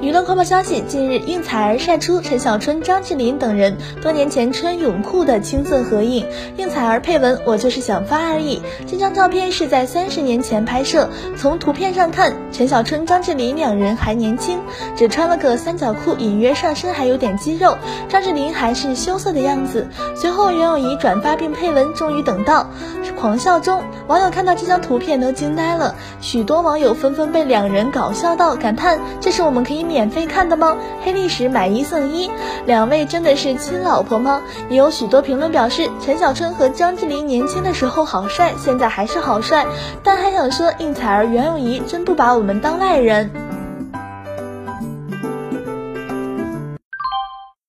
娱乐快报消息：近日，应采儿晒出陈小春、张智霖等人多年前穿泳裤的青涩合影。应采儿配文：“我就是想发而已。”这张照片是在三十年前拍摄。从图片上看，陈小春、张智霖两人还年轻，只穿了个三角裤，隐约上身还有点肌肉。张智霖还是羞涩的样子。随后，袁咏仪转发并配文：“终于等到。”狂笑中，网友看到这张图片都惊呆了。许多网友纷纷被两人搞笑到，感叹：“这是我们可可以免费看的吗？黑历史买一送一，两位真的是亲老婆吗？”也有许多评论表示，陈小春和张智霖年轻的时候好帅，现在还是好帅。但还想说，应采儿、袁咏仪真不把我们当外人。